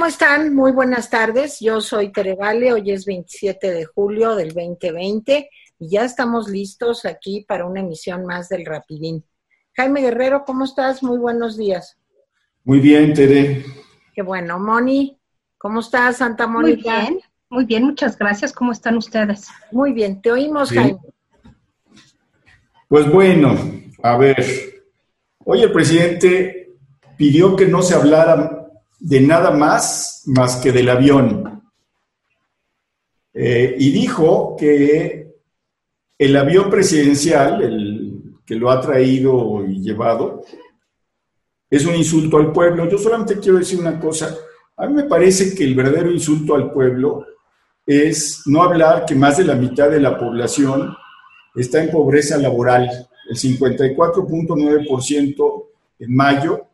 ¿cómo están? Muy buenas tardes. Yo soy Tere Vale, hoy es 27 de julio del 2020 y ya estamos listos aquí para una emisión más del Rapidín. Jaime Guerrero, ¿cómo estás? Muy buenos días. Muy bien, Tere. Qué bueno. Moni, ¿cómo estás, Santa Mónica? Muy bien, muy bien, muchas gracias. ¿Cómo están ustedes? Muy bien, te oímos, Jaime. Pues bueno, a ver, hoy el presidente pidió que no se hablara de nada más más que del avión. Eh, y dijo que el avión presidencial, el que lo ha traído y llevado, es un insulto al pueblo. Yo solamente quiero decir una cosa. A mí me parece que el verdadero insulto al pueblo es no hablar que más de la mitad de la población está en pobreza laboral. El 54.9% en mayo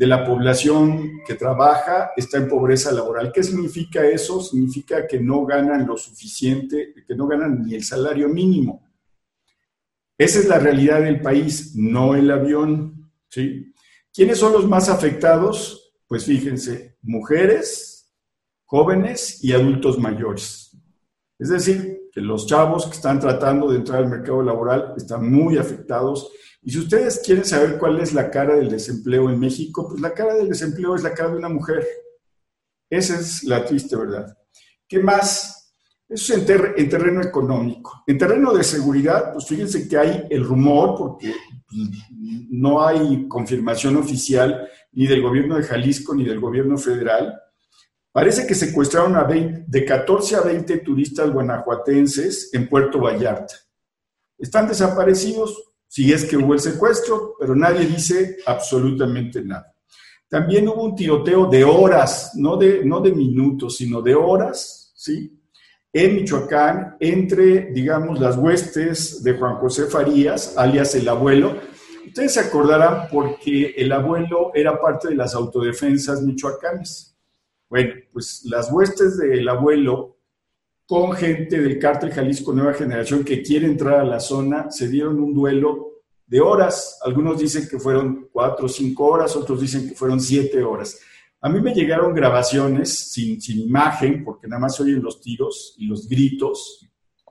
de la población que trabaja está en pobreza laboral. ¿Qué significa eso? Significa que no ganan lo suficiente, que no ganan ni el salario mínimo. Esa es la realidad del país, no el avión. ¿sí? ¿Quiénes son los más afectados? Pues fíjense, mujeres, jóvenes y adultos mayores. Es decir, que los chavos que están tratando de entrar al mercado laboral están muy afectados y si ustedes quieren saber cuál es la cara del desempleo en México, pues la cara del desempleo es la cara de una mujer. Esa es la triste verdad. ¿Qué más? Eso es en, terreno económico. En terreno de seguridad, pues fíjense que hay el rumor, porque no hay confirmación oficial ni del gobierno de Jalisco ni del gobierno federal. Parece que secuestraron a de 14 a 20 turistas guanajuatenses en Puerto Vallarta. Están desaparecidos, si es que hubo el secuestro, pero nadie dice absolutamente nada. También hubo un tiroteo de horas, no de, no de minutos, sino de horas, ¿sí? En Michoacán, entre, digamos, las huestes de Juan José Farías, alias el abuelo. Ustedes se acordarán porque el abuelo era parte de las autodefensas michoacanas. Bueno, pues las huestes del abuelo con gente del cártel Jalisco Nueva Generación que quiere entrar a la zona, se dieron un duelo de horas. Algunos dicen que fueron cuatro o cinco horas, otros dicen que fueron siete horas. A mí me llegaron grabaciones sin, imagen, porque nada más oyen los tiros y los gritos,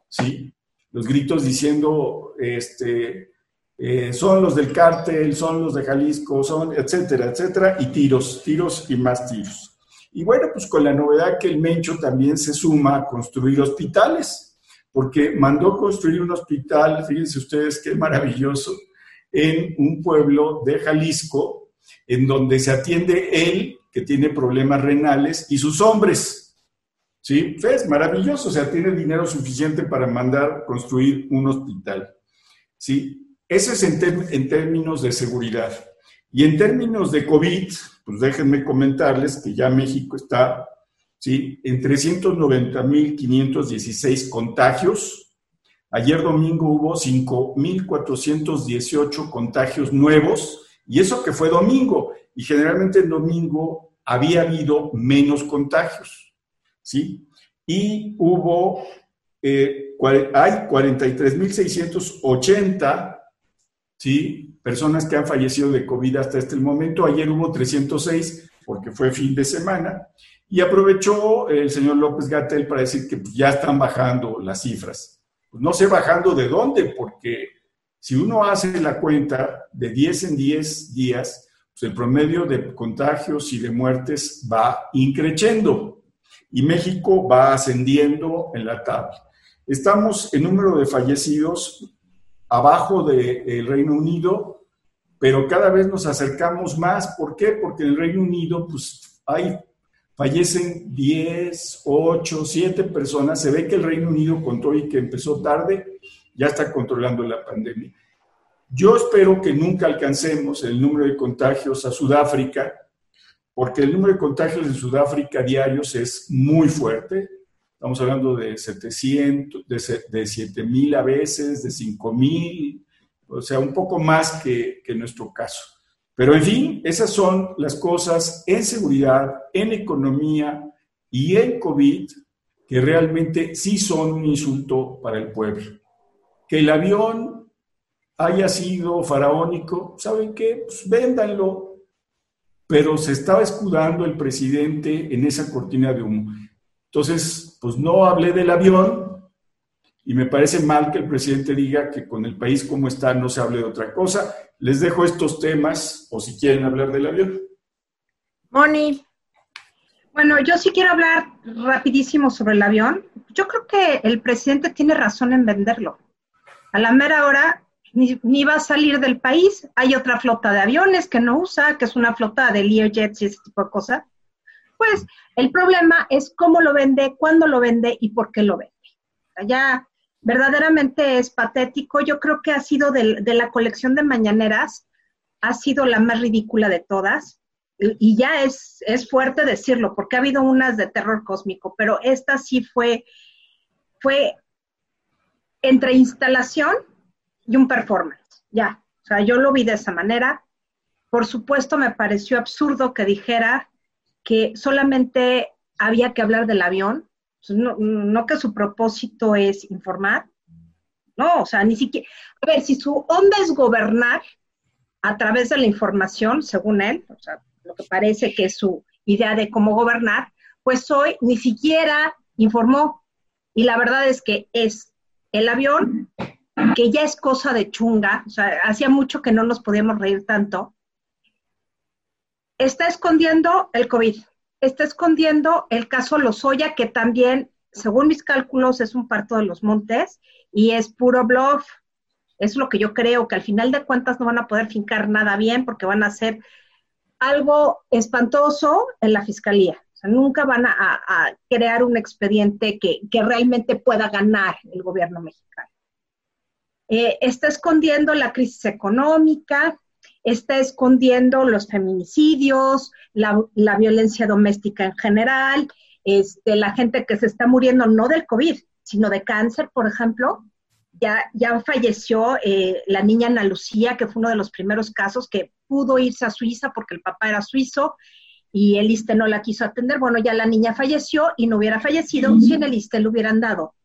¿sí? Los gritos diciendo, este, eh, son los del cártel, son los de Jalisco, son, etcétera, etcétera, y tiros, tiros y más tiros. Y bueno, pues con la novedad que el Mencho también se suma a construir hospitales, porque mandó construir un hospital, fíjense ustedes qué maravilloso, en un pueblo de Jalisco, en donde se atiende él, que tiene problemas renales, y sus hombres. ¿Sí? Es maravilloso, o sea, tiene dinero suficiente para mandar construir un hospital. ¿Sí? Eso es en, en términos de seguridad. Y en términos de COVID, pues déjenme comentarles que ya México está ¿sí? en 390.516 contagios. Ayer domingo hubo 5.418 contagios nuevos, y eso que fue domingo, y generalmente en domingo había habido menos contagios, ¿sí? Y hubo, eh, hay 43.680, ¿sí? personas que han fallecido de COVID hasta este momento. Ayer hubo 306 porque fue fin de semana. Y aprovechó el señor López Gatel para decir que pues, ya están bajando las cifras. Pues no sé bajando de dónde, porque si uno hace la cuenta de 10 en 10 días, pues el promedio de contagios y de muertes va increciendo y México va ascendiendo en la tabla. Estamos en número de fallecidos abajo del Reino Unido, pero cada vez nos acercamos más. ¿Por qué? Porque en el Reino Unido, pues, hay, fallecen 10, 8, 7 personas. Se ve que el Reino Unido, con todo y que empezó tarde, ya está controlando la pandemia. Yo espero que nunca alcancemos el número de contagios a Sudáfrica, porque el número de contagios en Sudáfrica diarios es muy fuerte. Estamos hablando de 700, de, de 7 mil a veces, de 5 mil, o sea, un poco más que, que nuestro caso. Pero en fin, esas son las cosas en seguridad, en economía y en COVID que realmente sí son un insulto para el pueblo. Que el avión haya sido faraónico, ¿saben qué? Pues véndanlo. pero se estaba escudando el presidente en esa cortina de humo. Entonces, pues no hablé del avión y me parece mal que el presidente diga que con el país como está no se hable de otra cosa. Les dejo estos temas o si quieren hablar del avión. Moni. Bueno, yo sí quiero hablar rapidísimo sobre el avión. Yo creo que el presidente tiene razón en venderlo. A la mera hora ni, va a salir del país. Hay otra flota de aviones que no usa, que es una flota de Learjets y ese tipo de cosas. Pues el problema es cómo lo vende, cuándo lo vende y por qué lo vende. Ya verdaderamente es patético. Yo creo que ha sido de, la colección de mañaneras, ha sido la más ridícula de todas. Y, ya es, es fuerte decirlo, porque ha habido unas de terror cósmico, pero esta sí fue, fue entre instalación y un performance, ya. O sea, yo lo vi de esa manera. Por supuesto, me pareció absurdo que dijera que solamente había que hablar del avión, no, no que su propósito es informar, no, o sea, ni siquiera, a ver, si su onda es gobernar a través de la información, según él, o sea, lo que parece que es su idea de cómo gobernar, pues hoy ni siquiera informó. Y la verdad es que es el avión que ya es cosa de chunga, o sea, hacía mucho que no nos podíamos reír tanto, está escondiendo el COVID, está escondiendo el caso Lozoya, que también, según mis cálculos, es un parto de los montes y es puro bluff. Es lo que yo creo, que al final de cuentas no van a poder fincar nada bien porque van a hacer algo espantoso en la fiscalía. O sea, nunca van a, crear un expediente que realmente pueda ganar el gobierno mexicano. Eh, está escondiendo la crisis económica, está escondiendo los feminicidios, la, violencia doméstica en general, este, la gente que se está muriendo no del COVID, sino de cáncer, por ejemplo. Ya, ya falleció eh, la niña Ana Lucía, que fue uno de los primeros casos que pudo irse a Suiza porque el papá era suizo y el ISTE no la quiso atender. Bueno, ya la niña falleció y no hubiera fallecido si en el ISTE le hubieran dado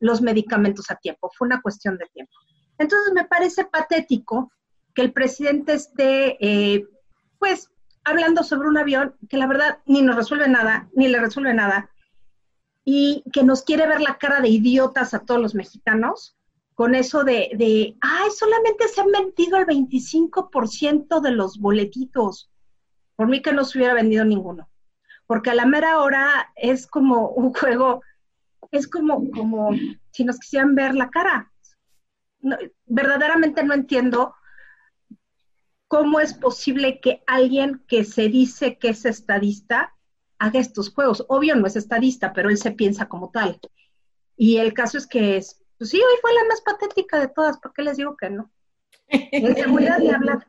los medicamentos a tiempo, fue una cuestión de tiempo. Entonces me parece patético que el presidente esté, eh, pues, hablando sobre un avión que la verdad ni nos resuelve nada, ni le resuelve nada, y que nos quiere ver la cara de idiotas a todos los mexicanos con eso de, de ay, solamente se han vendido el 25% de los boletitos. Por mí que no se hubiera vendido ninguno. Porque a la mera hora es como un juego es como, como si nos quisieran ver la cara. verdaderamente no entiendo cómo es posible que alguien que se dice que es estadista haga estos juegos. Obvio no es estadista, pero él se piensa como tal. Y el caso es que es, pues sí, hoy fue la más patética de todas, ¿por qué les digo que no? En seguridad de hablar.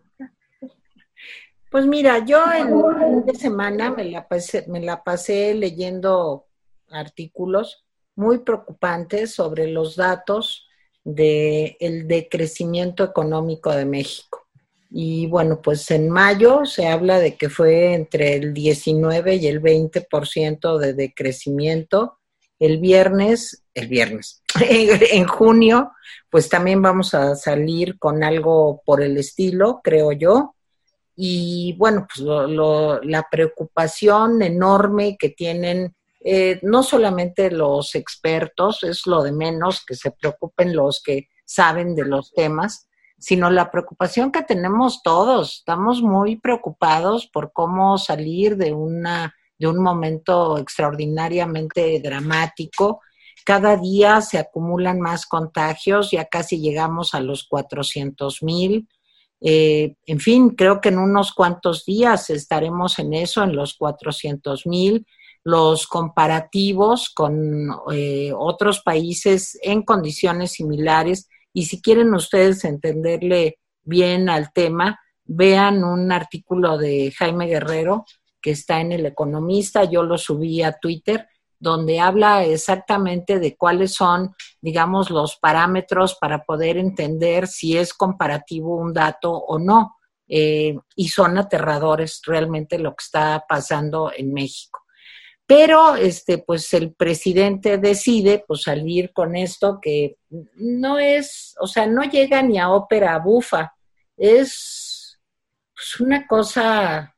Pues mira, yo fin de semana me la me la pasé leyendo artículos muy preocupantes sobre los datos del el decrecimiento económico de México. Y bueno, pues en mayo se habla de que fue entre el 19 y el 20% de decrecimiento. El viernes, el viernes, en junio, pues también vamos a salir con algo por el estilo, creo yo. Y bueno, pues la preocupación enorme que tienen eh, no solamente los expertos, es lo de menos que se preocupen los que saben de los temas, sino la preocupación que tenemos todos. Estamos muy preocupados por cómo salir de una de un momento extraordinariamente dramático. Cada día se acumulan más contagios, ya casi llegamos a los 400 mil. Eh, en fin, creo que en unos cuantos días estaremos en eso, en los 400 mil los comparativos con eh, otros países en condiciones similares y si quieren ustedes entenderle bien al tema, vean un artículo de Jaime Guerrero que está en El Economista, yo lo subí a Twitter, donde habla exactamente de cuáles son, digamos, los parámetros para poder entender si es comparativo un dato o no. Eh, y son aterradores realmente lo que está pasando en México. Pero este, pues el presidente decide pues salir con esto que no es, o sea, no llega ni a ópera bufa, es pues, una cosa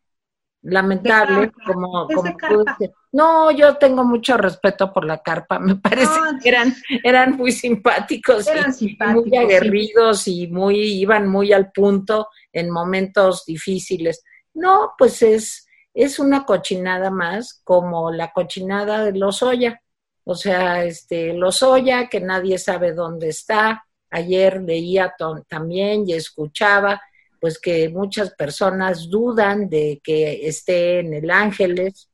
lamentable, como, como No, yo tengo mucho respeto por la carpa, me parece que eran, eran muy simpáticos, eran y, muy aguerridos y muy, iban muy al punto en momentos difíciles. No, pues es, es una cochinada más, como la cochinada de los Oya. O sea, este, los Oya, que nadie sabe dónde está. Ayer leía también y escuchaba pues que muchas personas dudan de que esté en el Ángeles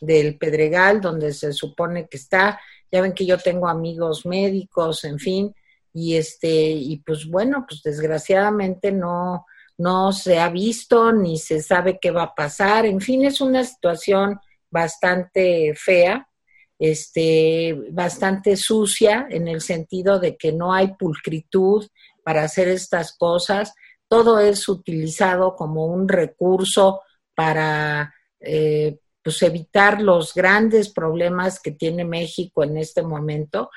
del Pedregal, donde se supone que está. Ya ven que yo tengo amigos médicos, en fin, y este, y pues bueno, pues desgraciadamente no, no se ha visto ni se sabe qué va a pasar. En fin, es una situación bastante fea, este, bastante sucia en el sentido de que no hay pulcritud para hacer estas cosas todo es utilizado como un recurso para eh, pues evitar los grandes problemas que tiene México en este momento,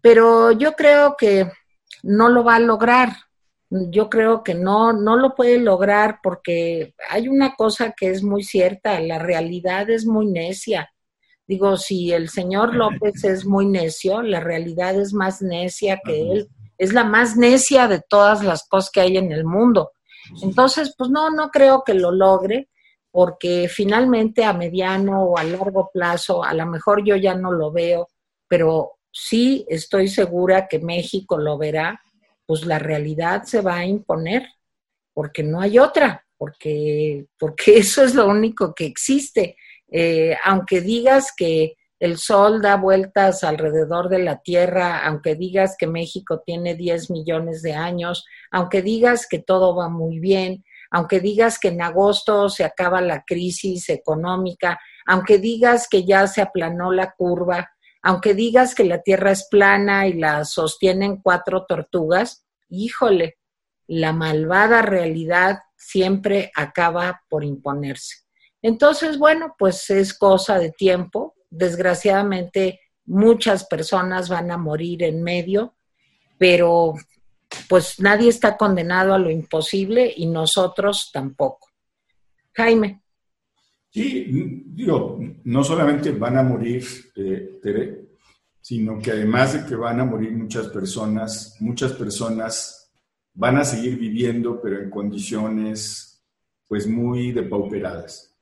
pero yo creo que no lo va a lograr. Yo creo que no, no lo puede lograr porque hay una cosa que es muy cierta, la realidad es muy necia. Digo, si el señor López es muy necio, la realidad es más necia que él es la más necia de todas las cosas que hay en el mundo. Entonces, pues no, no creo que lo logre, porque finalmente a mediano o a largo plazo, a lo mejor yo ya no lo veo, pero sí estoy segura que México lo verá, pues la realidad se va a imponer, porque no hay otra, porque, porque eso es lo único que existe. Eh, aunque digas que el sol da vueltas alrededor de la Tierra, aunque digas que México tiene 10 millones de años, aunque digas que todo va muy bien, aunque digas que en agosto se acaba la crisis económica, aunque digas que ya se aplanó la curva, aunque digas que la Tierra es plana y la sostienen cuatro tortugas, híjole, la malvada realidad siempre acaba por imponerse. Entonces, bueno, pues es cosa de tiempo, desgraciadamente muchas personas van a morir en medio, pero pues nadie está condenado a lo imposible y nosotros tampoco. Jaime. Sí, digo, no solamente van a morir, eh, Tere, sino que además de que van a morir muchas personas, muchas personas van a seguir viviendo, pero en condiciones pues muy depauperadas.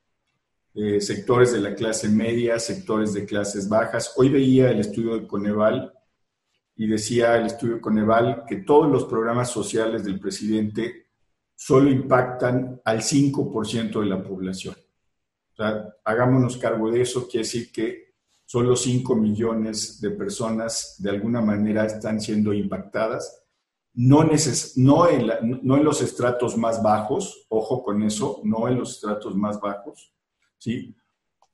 Eh, sectores de la clase media, sectores de clases bajas. Hoy veía el estudio de Coneval y decía el estudio de Coneval que todos los programas sociales del presidente solo impactan al 5% de la población. O sea, hagámonos cargo de eso, quiere decir que solo 5 millones de personas de alguna manera están siendo impactadas. No, no, no en los estratos más bajos, ojo con eso, no en los estratos más bajos, ¿sí?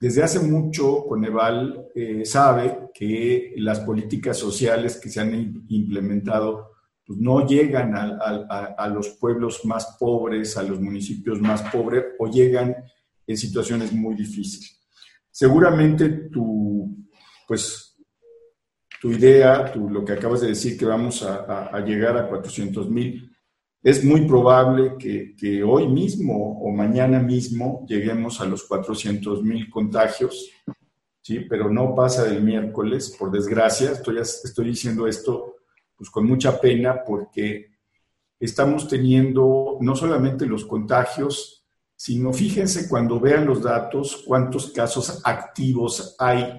Desde hace mucho, Coneval eh, sabe que las políticas sociales que se han implementado pues, no llegan a, los pueblos más pobres, a los municipios más pobres o llegan en situaciones muy difíciles. Seguramente tu, pues, tu idea, lo que acabas de decir, que vamos a, a llegar a 400 mil, es muy probable que, hoy mismo o mañana mismo lleguemos a los 400 mil contagios, ¿sí? pero no pasa del miércoles, por desgracia. Estoy, estoy diciendo esto pues, con mucha pena porque estamos teniendo no solamente los contagios, sino fíjense cuando vean los datos cuántos casos activos hay.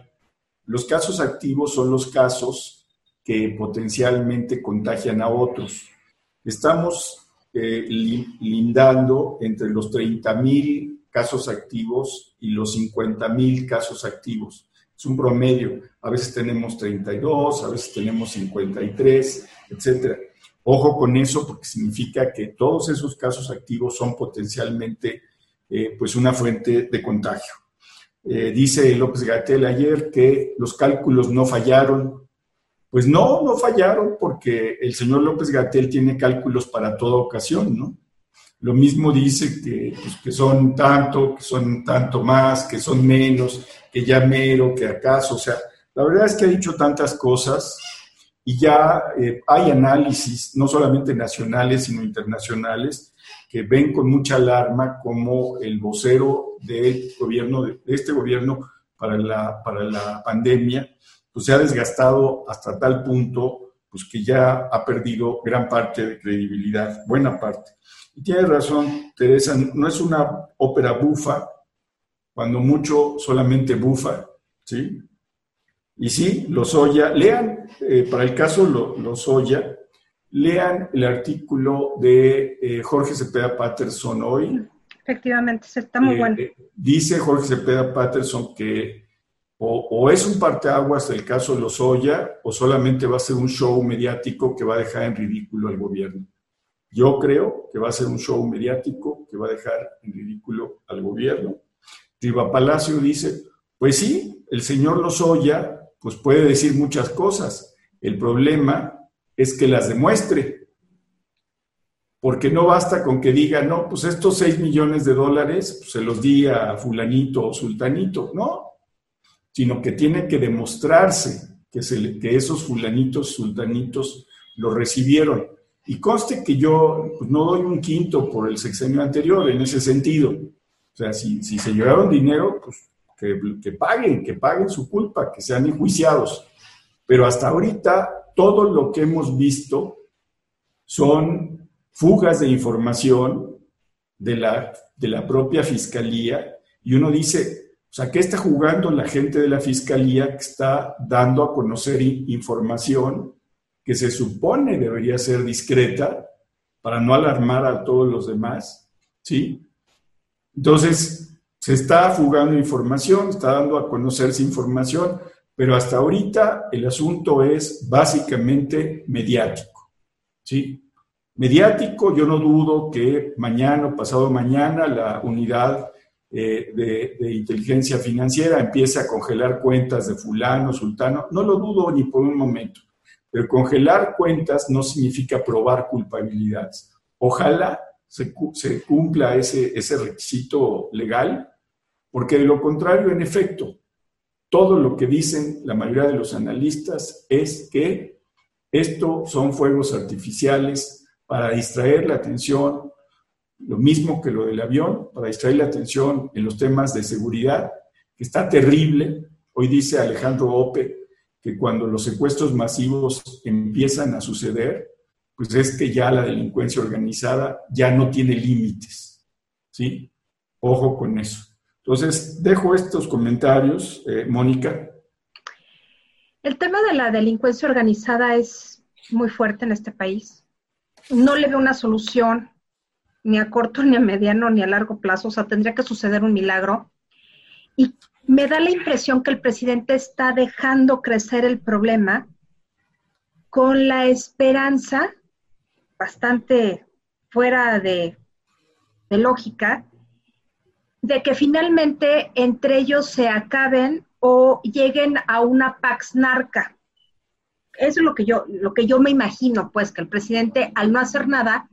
Los casos activos son los casos que potencialmente contagian a otros. Estamos eh, lindando entre los 30 mil casos activos y los 50 mil casos activos. Es un promedio. A veces tenemos 32, a veces tenemos 53, etcétera. Ojo con eso porque significa que todos esos casos activos son potencialmente eh, pues una fuente de contagio. Eh, dice López Gatel ayer que los cálculos no fallaron, pues no, no fallaron porque el señor López Gatel tiene cálculos para toda ocasión, ¿no? Lo mismo dice que, pues, que son tanto, que son tanto más, que son menos, que ya mero, que acaso. O sea, la verdad es que ha dicho tantas cosas y ya eh, hay análisis, no solamente nacionales, sino internacionales, que ven con mucha alarma como el vocero del gobierno, de este gobierno para la, para la pandemia, pues se ha desgastado hasta tal punto pues que ya ha perdido gran parte de credibilidad, buena parte. Y tiene razón, Teresa, no es una ópera bufa, cuando mucho solamente bufa, ¿sí? Y sí, los Oya, lean, eh, para el caso los Oya, lean el artículo de eh, Jorge Cepeda Patterson hoy. Efectivamente, está muy eh, bueno. Dice Jorge Cepeda Patterson que o, es un parteaguas el caso los Oya, o solamente va a ser un show mediático que va a dejar en ridículo al gobierno. Yo creo que va a ser un show mediático que va a dejar en ridículo al gobierno. Riva Palacio dice, pues sí, el señor Lozoya pues puede decir muchas cosas. El problema es que las demuestre. Porque no basta con que diga, no, pues estos 6 millones de dólares pues, se los di a fulanito o sultanito. No, sino que tiene que demostrarse que, se, que esos fulanitos, sultanitos lo recibieron. Y conste que yo pues, no doy un quinto por el sexenio anterior en ese sentido. O sea, si, si se llevaron dinero, pues que, paguen, que paguen su culpa, que sean enjuiciados. Pero hasta ahorita todo lo que hemos visto son fugas de información de la, de la propia fiscalía y uno dice, o sea, ¿qué está jugando la gente de la fiscalía que está dando a conocer información que se supone debería ser discreta para no alarmar a todos los demás? ¿Sí? Entonces, se está fugando información, está dando a conocerse información, pero hasta ahorita el asunto es básicamente mediático. ¿sí? Mediático, yo no dudo que mañana o pasado mañana la unidad eh, de, inteligencia financiera empiece a congelar cuentas de fulano, sultano, no lo dudo ni por un momento, pero congelar cuentas no significa probar culpabilidades. Ojalá se, se cumpla ese, ese requisito legal porque de lo contrario, en efecto, todo lo que dicen la mayoría de los analistas es que esto son fuegos artificiales para distraer la atención, lo mismo que lo del avión, para distraer la atención en los temas de seguridad, que está terrible. Hoy dice Alejandro Ope que cuando los secuestros masivos empiezan a suceder, pues es que ya la delincuencia organizada ya no tiene límites. ¿Sí? Ojo con eso. Entonces, dejo estos comentarios, eh, Mónica. El tema de la delincuencia organizada es muy fuerte en este país. No le veo una solución ni a corto, ni a mediano, ni a largo plazo. O sea, tendría que suceder un milagro. Y me da la impresión que el presidente está dejando crecer el problema con la esperanza, bastante fuera de, de lógica, de que finalmente entre ellos se acaben o lleguen a una pax narca. Eso es lo que yo, lo que yo me imagino, pues, que el presidente, al no hacer nada,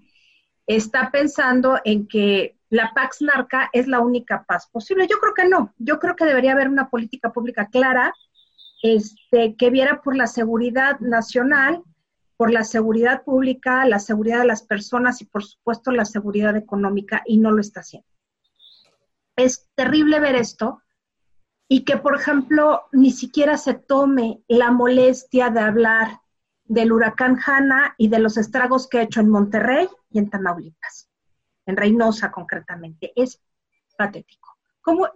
está pensando en que la pax narca es la única paz posible. Yo creo que no. Yo creo que debería haber una política pública clara este, que viera por la seguridad nacional, por la seguridad pública, la seguridad de las personas y, por supuesto, la seguridad económica, y no lo está haciendo es terrible ver esto y que, por ejemplo, ni siquiera se tome la molestia de hablar del huracán Hanna y de los estragos que ha hecho en Monterrey y en Tamaulipas, en Reynosa concretamente. Es patético. ¿Cómo,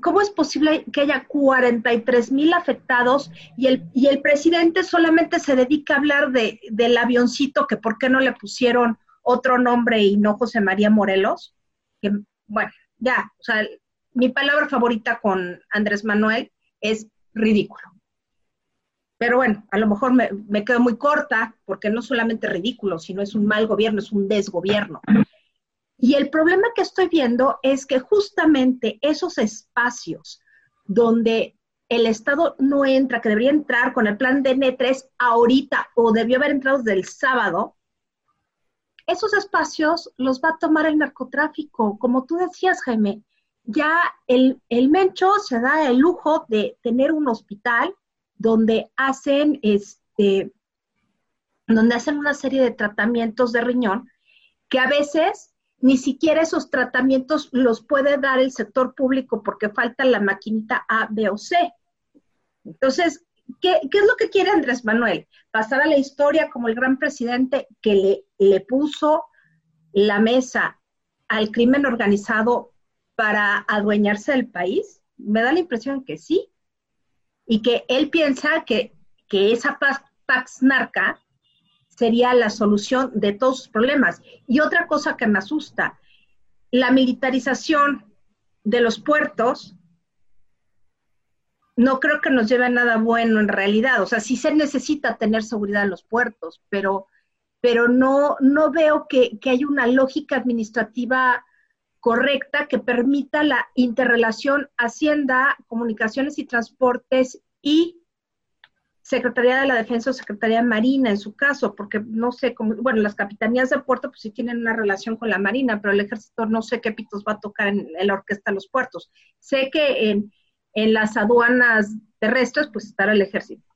cómo es posible que haya 43 mil afectados y el, y el presidente solamente se dedica a hablar de, del avioncito, que por qué no le pusieron otro nombre y no José María Morelos? Bueno, ya, o sea, mi palabra favorita con Andrés Manuel es ridículo. Pero bueno, a lo mejor me, quedo muy corta porque no solamente ridículo, sino es un mal gobierno, es un desgobierno. Y el problema que estoy viendo es que justamente esos espacios donde el Estado no entra, que debería entrar con el plan de N3 ahorita o debió haber entrado desde el sábado, esos espacios los va a tomar el narcotráfico. Como tú decías, Jaime, ya el, el Mencho se da el lujo de tener un hospital donde hacen este, donde hacen una serie de tratamientos de riñón que a veces ni siquiera esos tratamientos los puede dar el sector público porque falta la maquinita A, B o C. Entonces, ¿qué, es lo que quiere Andrés Manuel? Pasar a la historia como el gran presidente que le, le puso la mesa al crimen organizado para adueñarse del país? Me da la impresión que sí. Y que él piensa que, que esa Pax Narca sería la solución de todos sus problemas. Y otra cosa que me asusta, la militarización de los puertos no creo que nos lleve a nada bueno en realidad. O sea, sí se necesita tener seguridad en los puertos, pero, pero no, no veo que, que haya una lógica administrativa correcta que permita la interrelación Hacienda, Comunicaciones y Transportes y Secretaría de la Defensa o Secretaría Marina en su caso, porque no sé cómo, bueno, las capitanías de puerto pues sí tienen una relación con la Marina, pero el ejército no sé qué pitos va a tocar en, la orquesta de los puertos. Sé que en, en las aduanas terrestres pues estará el ejército.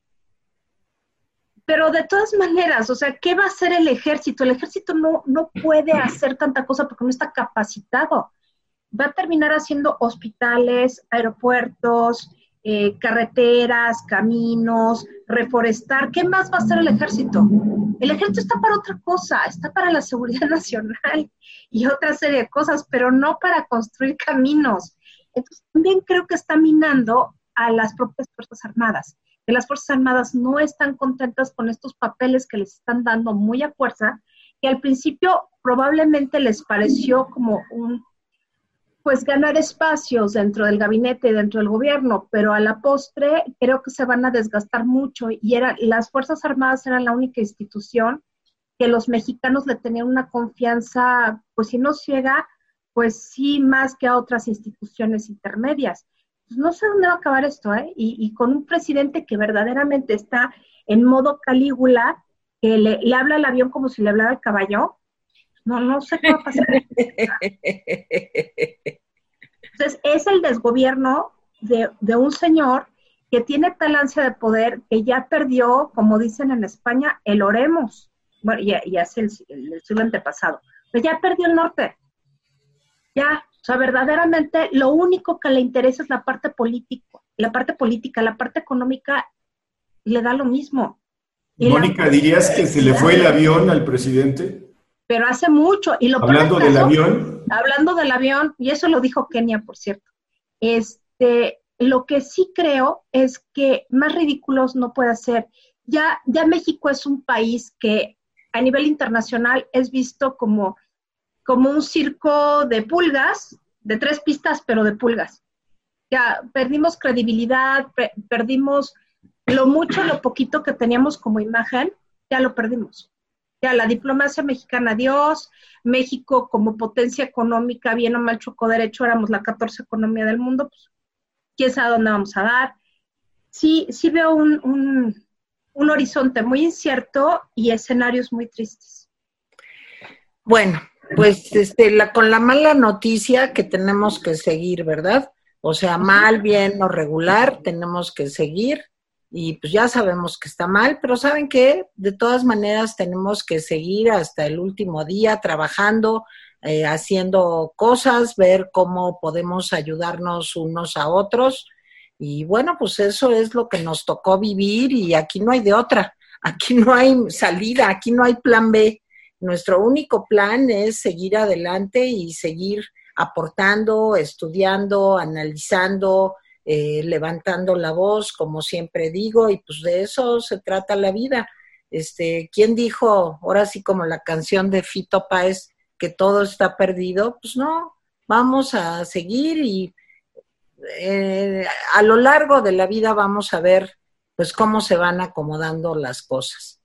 Pero de todas maneras, o sea, ¿qué va a hacer el ejército? El ejército no, no puede hacer tanta cosa porque no está capacitado. Va a terminar haciendo hospitales, aeropuertos, eh, carreteras, caminos, reforestar. ¿Qué más va a hacer el ejército? El ejército está para otra cosa, está para la seguridad nacional y otra serie de cosas, pero no para construir caminos. Entonces, también creo que está minando a las propias Fuerzas Armadas, que las Fuerzas Armadas no están contentas con estos papeles que les están dando muy a fuerza, que al principio probablemente les pareció como un pues ganar espacios dentro del gabinete y dentro del gobierno, pero a la postre creo que se van a desgastar mucho y era, las Fuerzas Armadas eran la única institución que los mexicanos le tenían una confianza, pues si no ciega, pues sí más que a otras instituciones intermedias. Pues no sé dónde va a acabar esto, ¿eh? Y, con un presidente que verdaderamente está en modo Calígula, que le, le habla al avión como si le hablara al caballo, no, no sé qué va a pasar. Entonces, es el desgobierno de, un señor que tiene tal ansia de poder que ya perdió, como dicen en España, el oremos. Bueno, ya, ya es el, el, siglo antepasado. Pero ya perdió el norte. Ya, o sea, verdaderamente lo único que le interesa es la parte política. La parte política, la parte económica le da lo mismo. Mónica, ¿dirías que se le fue el avión al presidente? pero hace mucho. Y lo hablando del avión. Hablando del avión, y eso lo dijo Kenia, por cierto. Este, lo que sí creo es que más ridículos no puede ser. Ya, ya México es un país que a nivel internacional es visto como, como un circo de pulgas, de tres pistas, pero de pulgas. Ya perdimos credibilidad, perdimos lo mucho, lo poquito que teníamos como imagen, ya lo perdimos ya la diplomacia mexicana, Dios, México como potencia económica, bien o mal chocó derecho, éramos la 14 economía del mundo, pues, quién sabe dónde vamos a dar. Sí, sí veo un, un, un horizonte muy incierto y escenarios muy tristes. Bueno, pues este, la, con la mala noticia que tenemos que seguir, ¿verdad? O sea, mal, bien o regular, tenemos que seguir y pues ya sabemos que está mal, pero saben que de todas maneras tenemos que seguir hasta el último día trabajando, eh, haciendo cosas, ver cómo podemos ayudarnos unos a otros. Y bueno, pues eso es lo que nos tocó vivir y aquí no hay de otra, aquí no hay salida, aquí no hay plan B. Nuestro único plan es seguir adelante y seguir aportando, estudiando, analizando, eh, levantando la voz, como siempre digo, y pues de eso se trata la vida. Este, ¿quién dijo, ahora sí como la canción de Fito Páez, que todo está perdido? Pues no, vamos a seguir y eh, a lo largo de la vida vamos a ver pues cómo se van acomodando las cosas.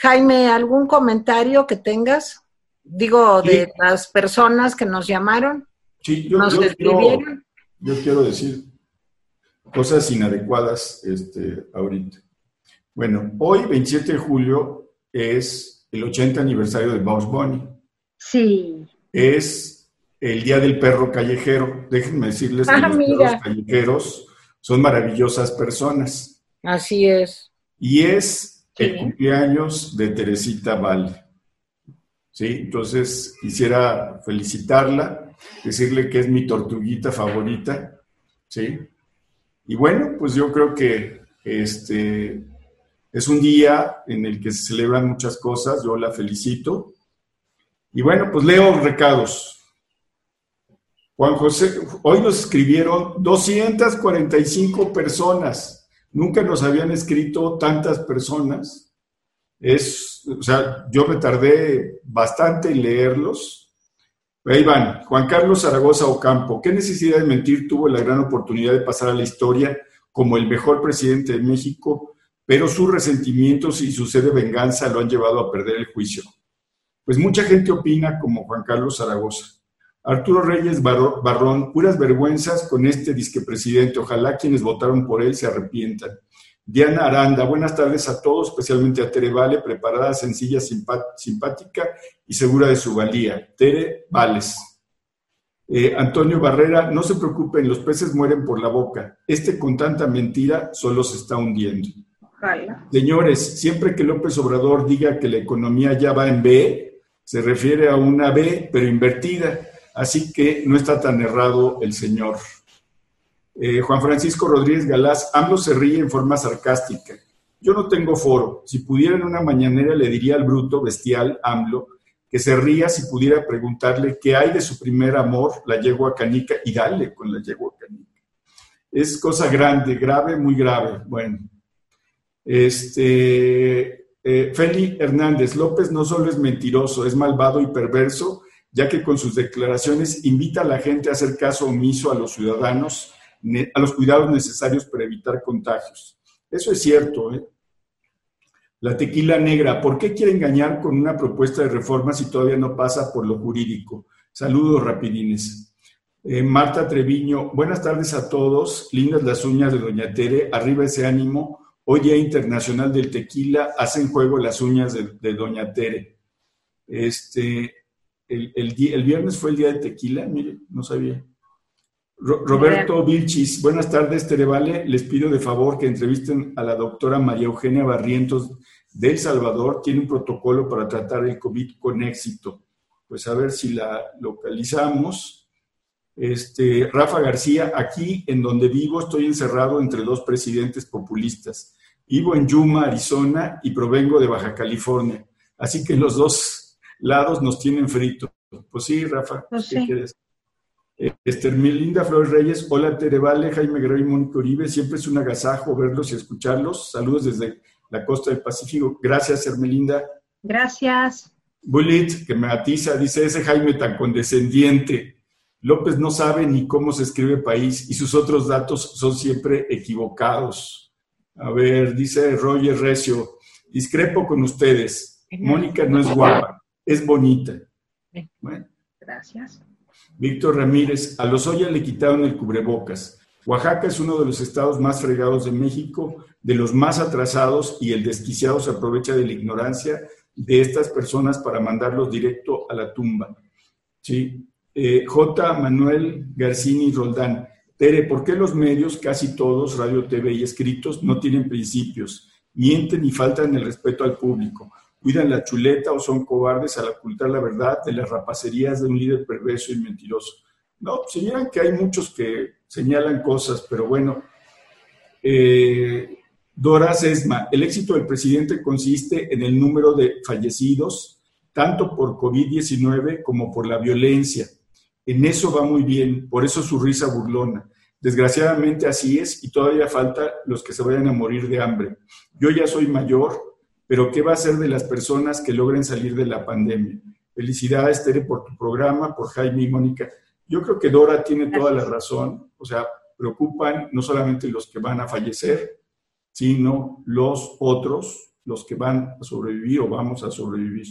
Jaime, ¿algún comentario que tengas? Digo, de las personas que nos llamaron, sí, yo, nos escribieron. yo quiero decir cosas inadecuadas este, ahorita. Bueno, hoy, 27 de julio, es el 80 aniversario de Bugs Bunny. Sí. Es el Día del Perro Callejero. Déjenme decirles que ah, los perros callejeros son maravillosas personas. Así es. Y es el cumpleaños de Teresita Val. ¿Sí? Entonces quisiera felicitarla, decirle que es mi tortuguita favorita, ¿sí? Y bueno, pues yo creo que este es un día en el que se celebran muchas cosas, yo la felicito. Y bueno, pues leo recados. Juan José, hoy nos escribieron 245 personas. Nunca nos habían escrito tantas personas es, o sea, yo me tardé bastante en leerlos. Ahí van, Juan Carlos Zaragoza Ocampo, ¿qué necesidad de mentir tuvo la gran oportunidad de pasar a la historia como el mejor presidente de México, pero sus resentimientos y su sed de venganza lo han llevado a perder el juicio? Pues mucha gente opina como Juan Carlos Zaragoza. Arturo Reyes Barrón, puras vergüenzas con este disque presidente. Ojalá quienes votaron por él se arrepientan. Diana Aranda, buenas tardes a todos, especialmente a Tere Vale, preparada, sencilla, simpática y segura de su valía. Tere Vales. Eh, Antonio Barrera, no se preocupen, los peces mueren por la boca. Este con tanta mentira solo se está hundiendo. Señores, siempre que López Obrador diga que la economía ya va en B, se refiere a una B, pero invertida. Así que no está tan errado el señor. Eh, Juan Francisco Rodríguez Galás, AMLO se ríe en forma sarcástica. Yo no tengo foro. Si pudiera en una mañanera le diría al bruto bestial AMLO que se ría si pudiera preguntarle qué hay de su primer amor, la yegua canica, y dale con la yegua canica. Es cosa grande, grave, muy grave. Bueno, este, eh, Feli Hernández López no solo es mentiroso, es malvado y perverso, ya que con sus declaraciones invita a la gente a hacer caso omiso a los ciudadanos a los cuidados necesarios para evitar contagios. Eso es cierto. ¿eh? La tequila negra, ¿por qué quiere engañar con una propuesta de reforma si todavía no pasa por lo jurídico? Saludos rapidines. Eh, Marta Treviño, buenas tardes a todos. Lindas las uñas de Doña Tere, arriba ese ánimo. Hoy Día Internacional del Tequila, hacen juego las uñas de, Doña Tere. Este, el, el, viernes fue el día de tequila, mire, no sabía. Roberto Vilchis, buenas tardes, Terevale. Les pido de favor que entrevisten a la doctora María Eugenia Barrientos de El Salvador. Tiene un protocolo para tratar el COVID con éxito. Pues a ver si la localizamos. Este, Rafa García, aquí en donde vivo estoy encerrado entre dos presidentes populistas. Vivo en Yuma, Arizona y provengo de Baja California. Así que los dos lados nos tienen frito. Pues sí, Rafa, pues ¿qué quieres? Este, Linda Flores Reyes, hola Terevale, Jaime Guerrero y Mónica Uribe, siempre es un agasajo verlos y escucharlos. Saludos desde la costa del Pacífico. Gracias, Hermelinda. Gracias. Bullet, que me atiza, dice ese Jaime tan condescendiente. López no sabe ni cómo se escribe país y sus otros datos son siempre equivocados. A ver, dice Roger Recio, discrepo con ustedes. Mónica no es guapa, es bonita. Bueno. Gracias. Víctor Ramírez, a los Lozoya le quitaron el cubrebocas. Oaxaca es uno de los estados más fregados de México, de los más atrasados y el desquiciado se aprovecha de la ignorancia de estas personas para mandarlos directo a la tumba. ¿Sí? Eh, J. Manuel Garcini Roldán. Tere, ¿por qué los medios, casi todos, radio, TV y escritos, no tienen principios? Mienten y faltan el respeto al público cuidan la chuleta o son cobardes al ocultar la verdad de las rapacerías de un líder perverso y mentiroso. No, señalan que hay muchos que señalan cosas, pero bueno. Eh, Dora Sesma, el éxito del presidente consiste en el número de fallecidos, tanto por COVID-19 como por la violencia. En eso va muy bien, por eso su risa burlona. Desgraciadamente así es y todavía falta los que se vayan a morir de hambre. Yo ya soy mayor, pero ¿qué va a hacer de las personas que logren salir de la pandemia? Felicidades, Tere, por tu programa, por Jaime y Mónica. Yo creo que Dora tiene toda la razón, o sea, preocupan no solamente los que van a fallecer, sino los otros, los que van a sobrevivir o vamos a sobrevivir.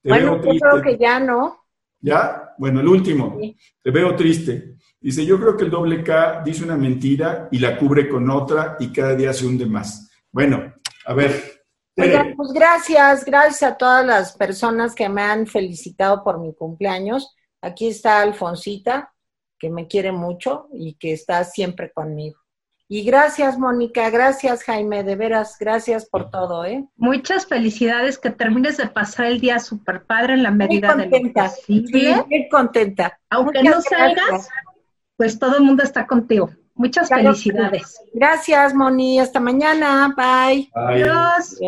Te bueno, yo creo que ya no. ¿Ya? Bueno, el último. Te veo triste. Dice, yo creo que el doble K dice una mentira y la cubre con otra y cada día se hunde más. Bueno, a ver, pues gracias, gracias a todas las personas que me han felicitado por mi cumpleaños. Aquí está Alfonsita, que me quiere mucho y que está siempre conmigo. Y gracias, Mónica, gracias, Jaime, de veras, gracias por todo, ¿eh? Muchas felicidades, que termines de pasar el día súper padre en la medida de lo posible. Sí, muy contenta. Aunque Muchas no salgas, gracias. pues todo el mundo está contigo. Muchas felicidades. Gracias, Moni, hasta mañana, bye. Ay, Adiós.